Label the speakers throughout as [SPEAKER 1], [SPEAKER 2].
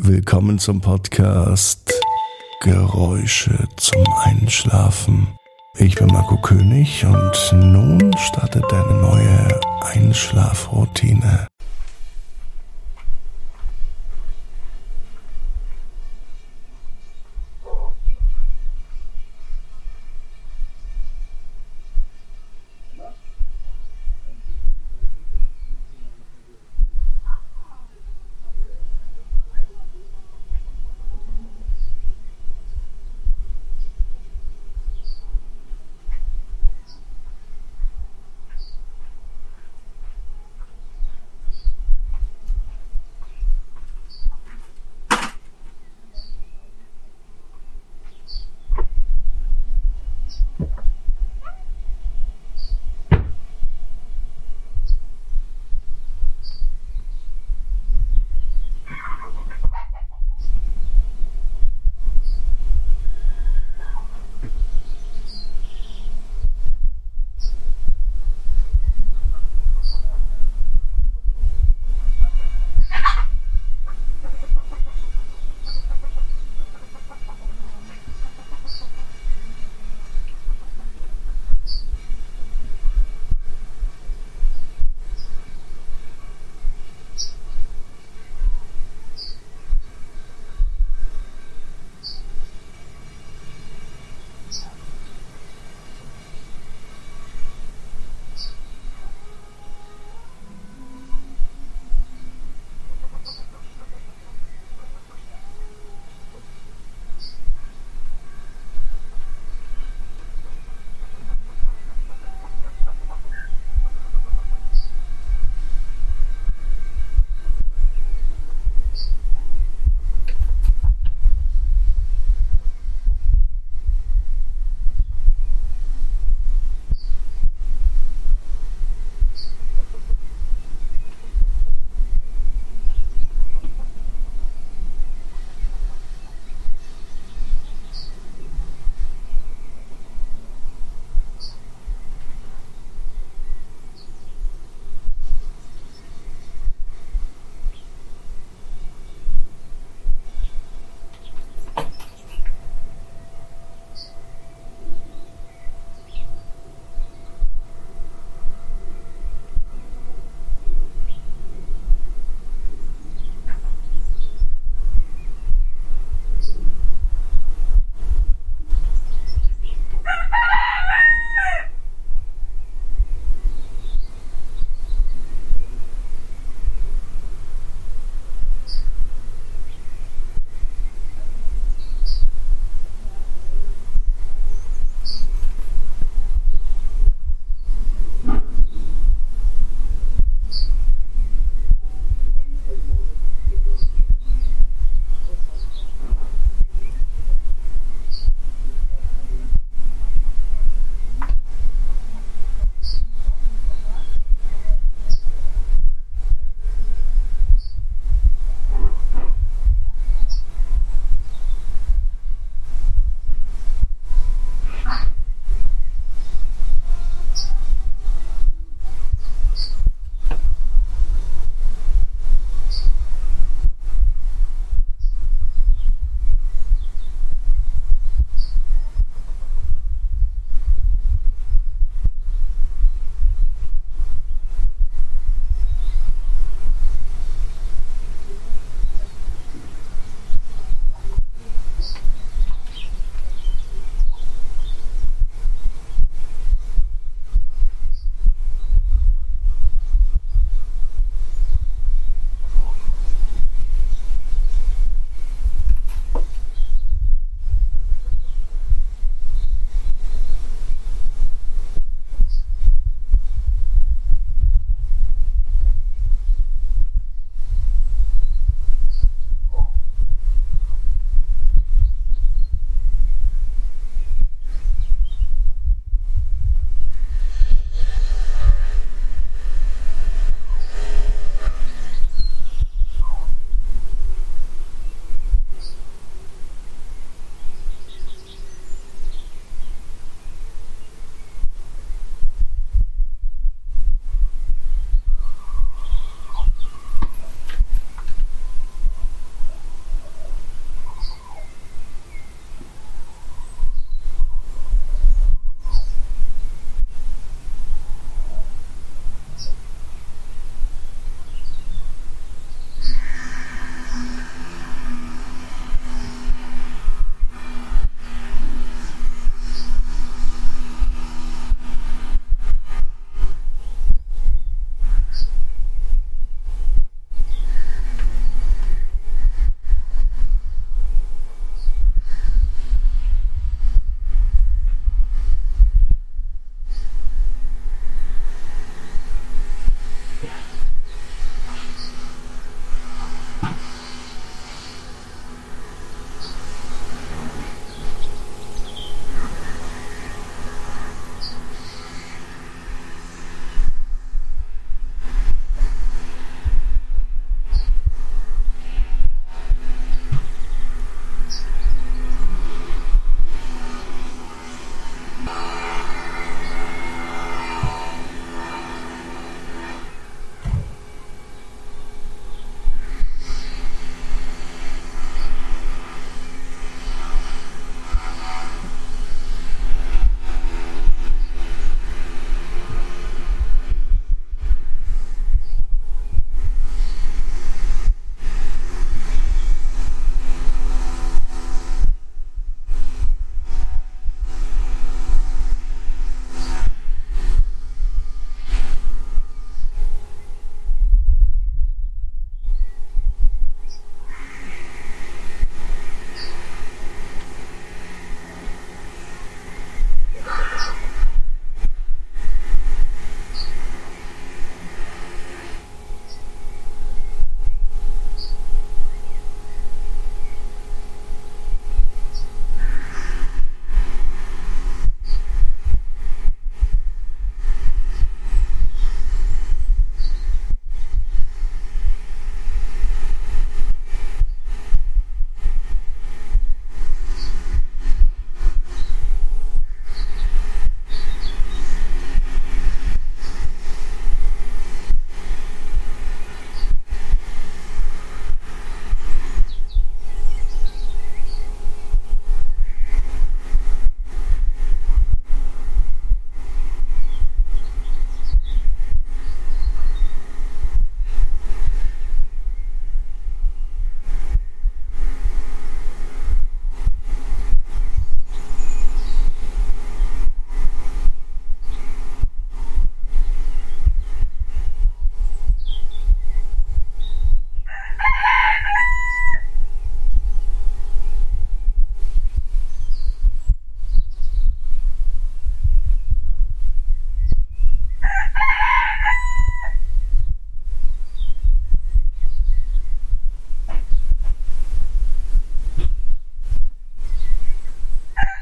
[SPEAKER 1] Willkommen zum Podcast Geräusche zum Einschlafen. Ich bin Marco König und nun startet deine neue Einschlafroutine.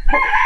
[SPEAKER 1] Ha ha ha!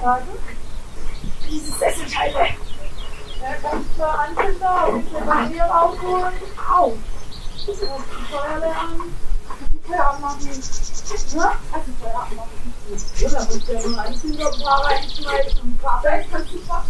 [SPEAKER 2] Frage. Diese Sesselscheibe. Ja, kannst du anzünden und ein Papier rausholen. Au. Das ist die Feuerwehr an. Die Feuer anmachen. Ja, also Feuer anmachen. Ja, da musst du ja nur Anzünder ein paar reinschneiden und ein paar Feld kannst du fast.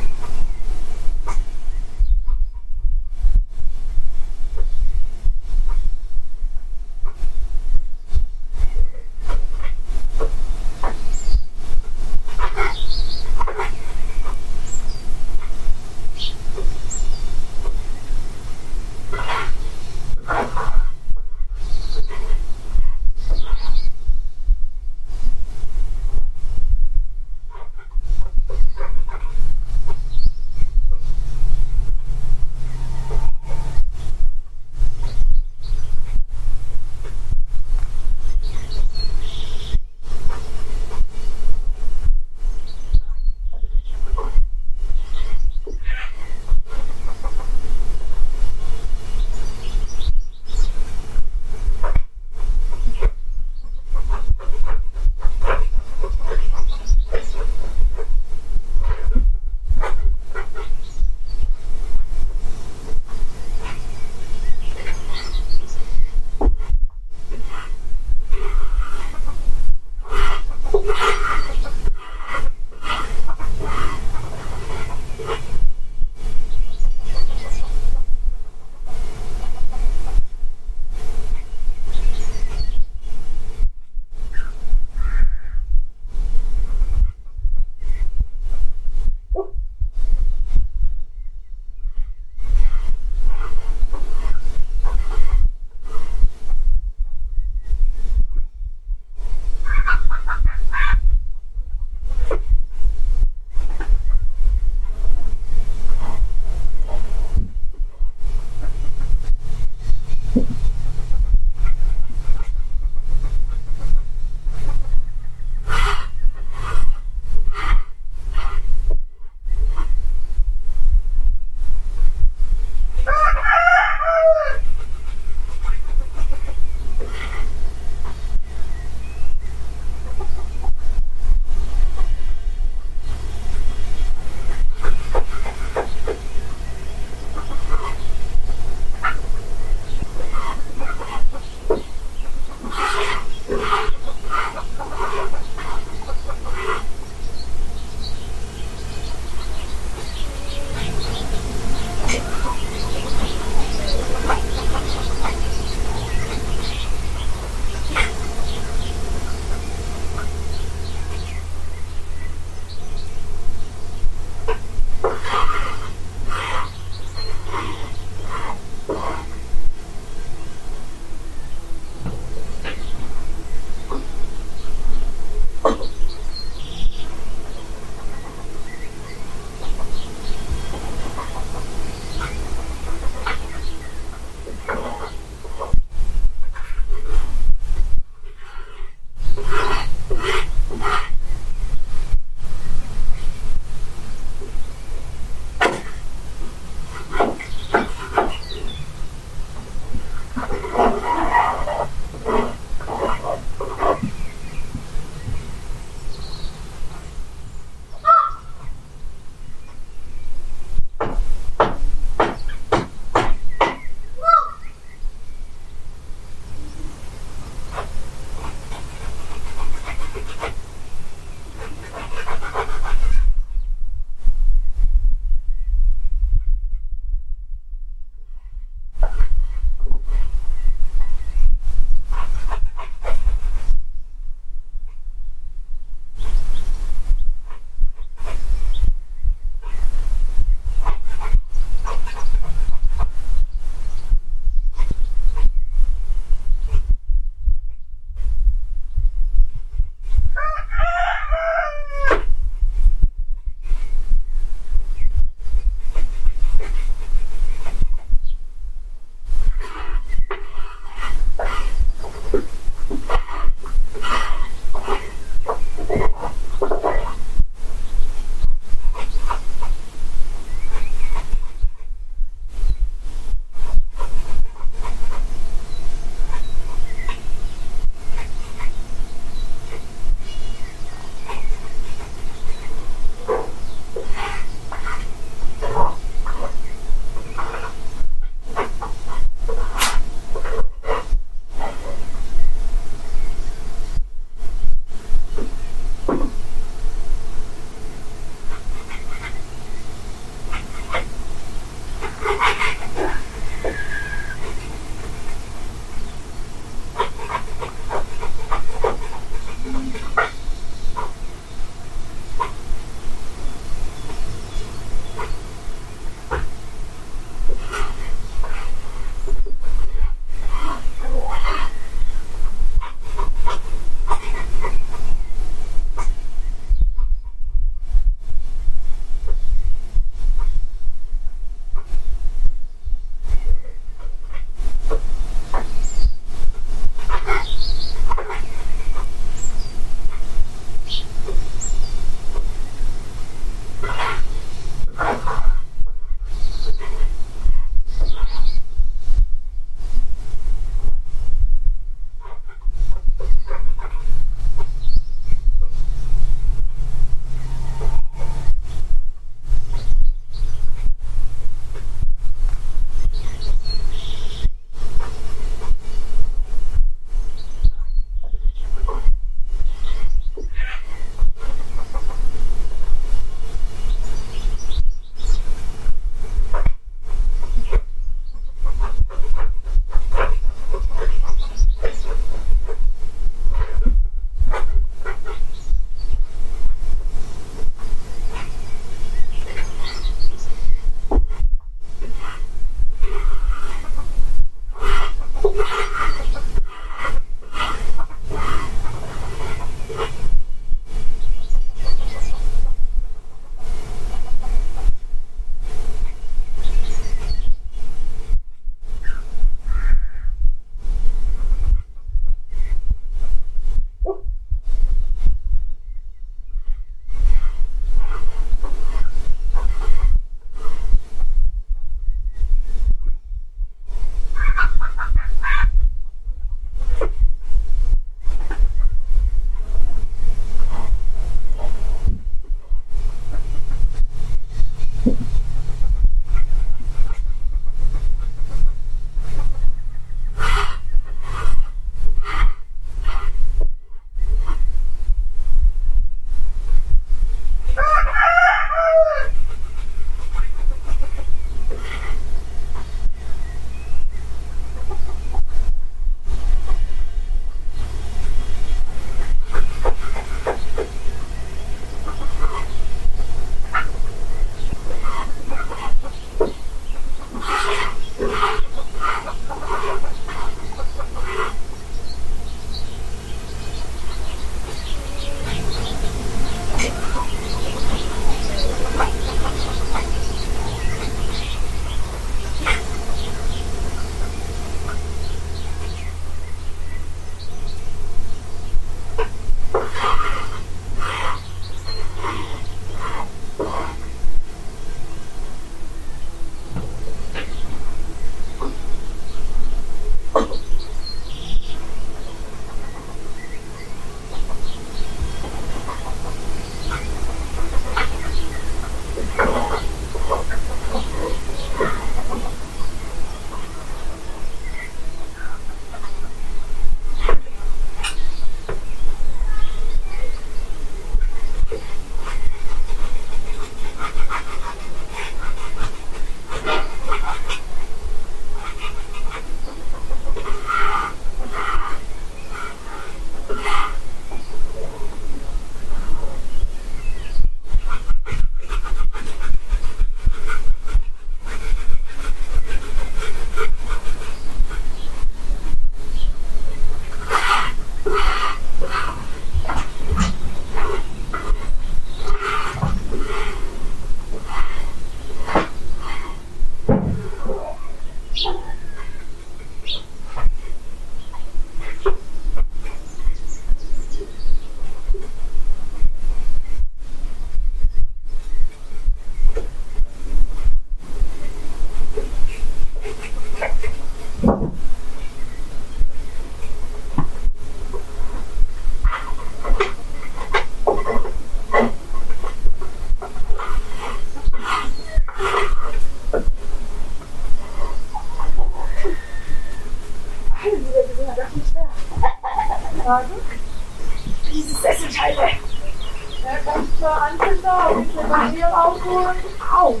[SPEAKER 2] Papier rausholen. Au!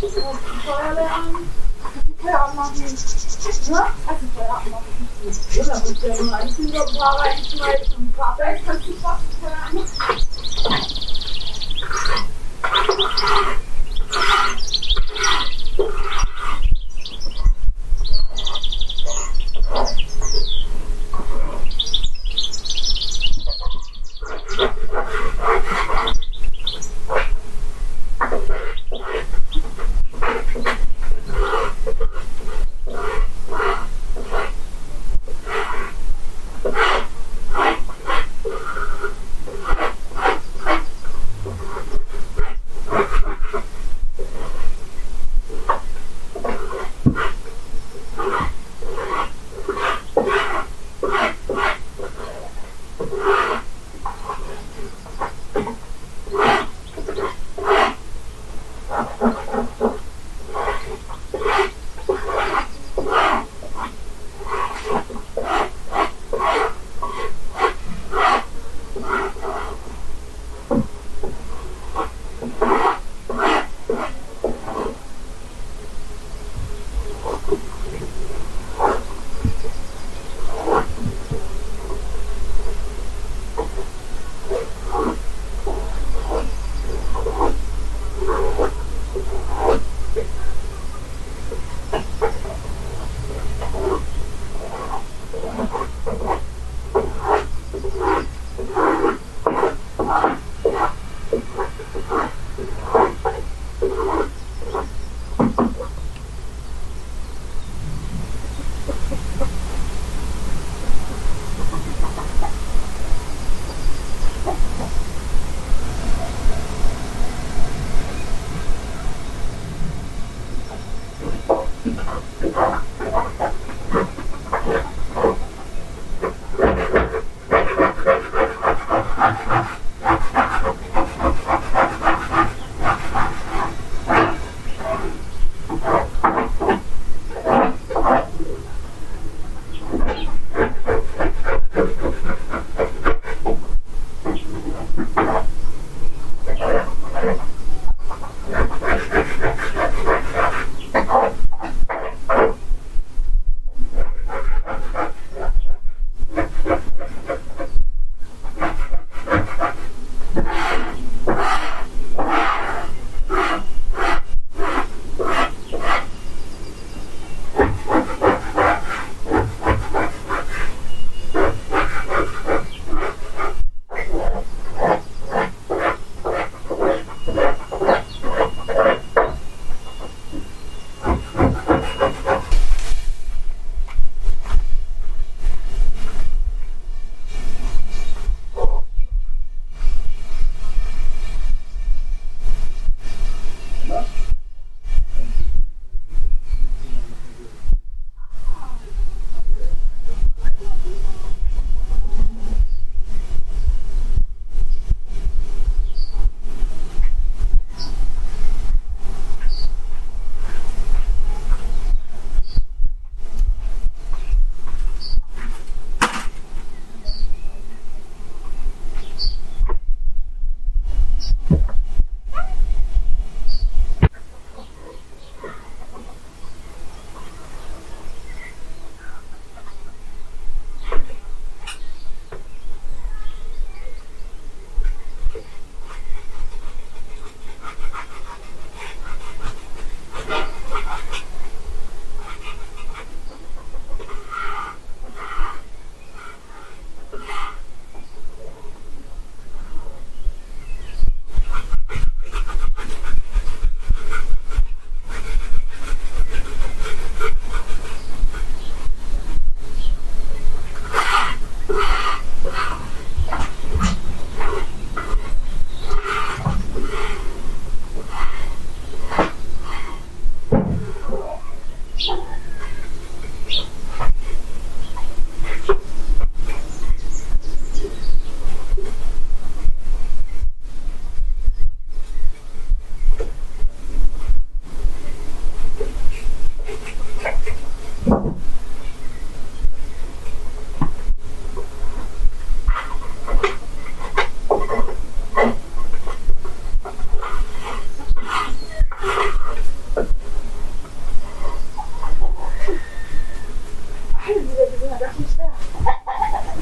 [SPEAKER 2] Du musst die Feuerwehr an. Die Feuer anmachen. Ne? Also Feuer anmachen. Ja, da musst du ja nur ein paar reinschmeißen und ein paar Bags kannst du fast Feuer anmachen.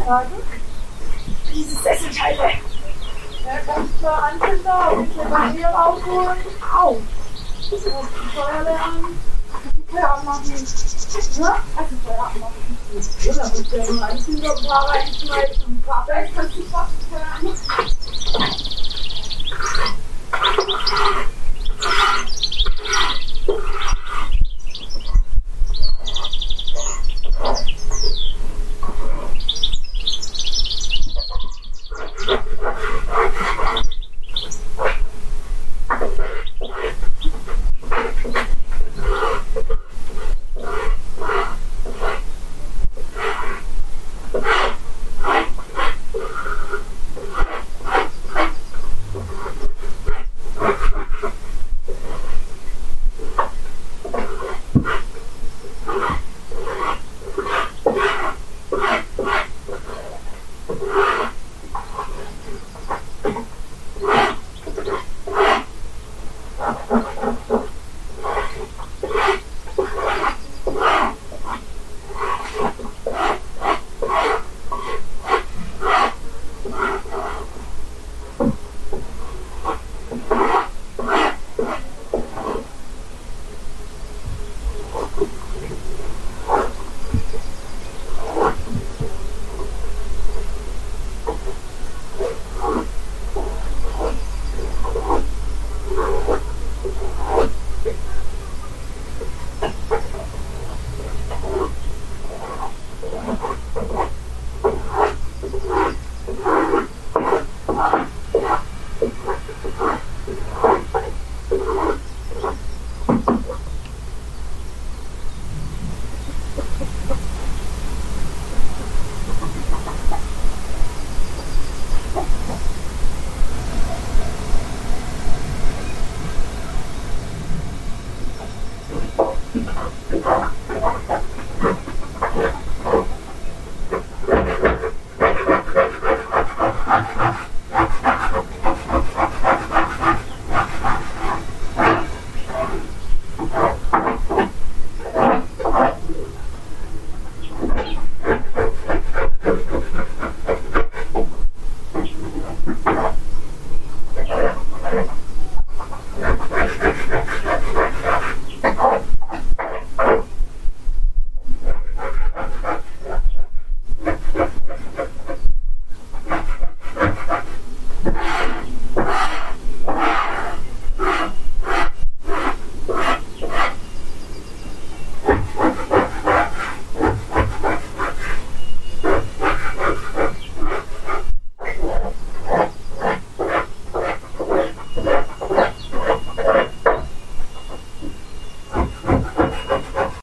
[SPEAKER 2] sagen, dieses Essen scheint ja, ganz da an Kinder, bitte Papier aufholen, Au! Das ist die Feuerwehr an, die Feuer anmachen, ne? Also Feuer anmachen. da muss der nur ein paar reinschmeißen und ein paar Bergkasten machen, Feuer anmachen.